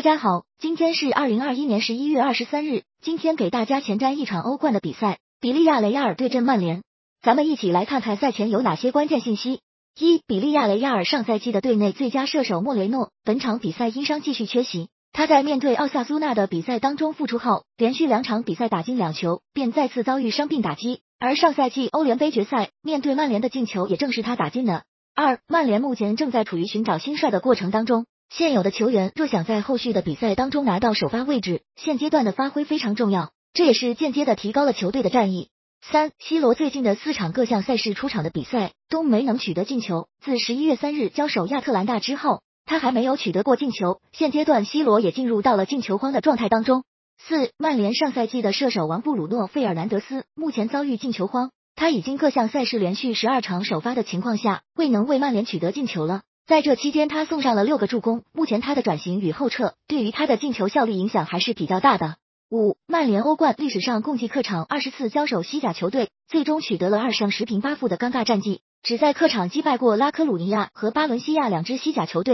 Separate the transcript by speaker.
Speaker 1: 大家好，今天是二零二一年十一月二十三日。今天给大家前瞻一场欧冠的比赛，比利亚雷亚尔对阵曼联。咱们一起来看看赛前有哪些关键信息。一、比利亚雷亚尔上赛季的队内最佳射手莫雷诺，本场比赛因伤继续缺席。他在面对奥萨苏纳的比赛当中复出后，连续两场比赛打进两球，便再次遭遇伤病打击。而上赛季欧联杯决赛面对曼联的进球也正是他打进的。二、曼联目前正在处于寻找新帅的过程当中。现有的球员若想在后续的比赛当中拿到首发位置，现阶段的发挥非常重要，这也是间接的提高了球队的战意。三，C 罗最近的四场各项赛事出场的比赛都没能取得进球，自十一月三日交手亚特兰大之后，他还没有取得过进球。现阶段 C 罗也进入到了进球荒的状态当中。四，曼联上赛季的射手王布鲁诺费尔南德斯目前遭遇进球荒，他已经各项赛事连续十二场首发的情况下，未能为曼联取得进球了。在这期间，他送上了六个助攻。目前他的转型与后撤，对于他的进球效率影响还是比较大的。五，曼联欧冠历史上共计客场二十次交手西甲球队，最终取得了二胜十平八负的尴尬战绩，只在客场击败过拉科鲁尼亚和巴伦西亚两支西甲球队。